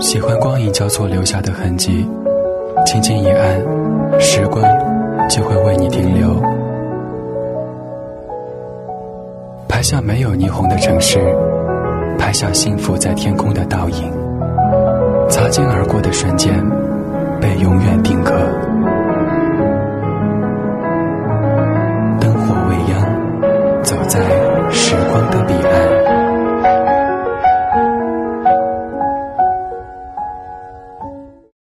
喜欢光影交错留下的痕迹轻轻一按时光就会为你停留。拍下没有霓虹的城市拍下幸福在天空的倒影擦肩而过的瞬间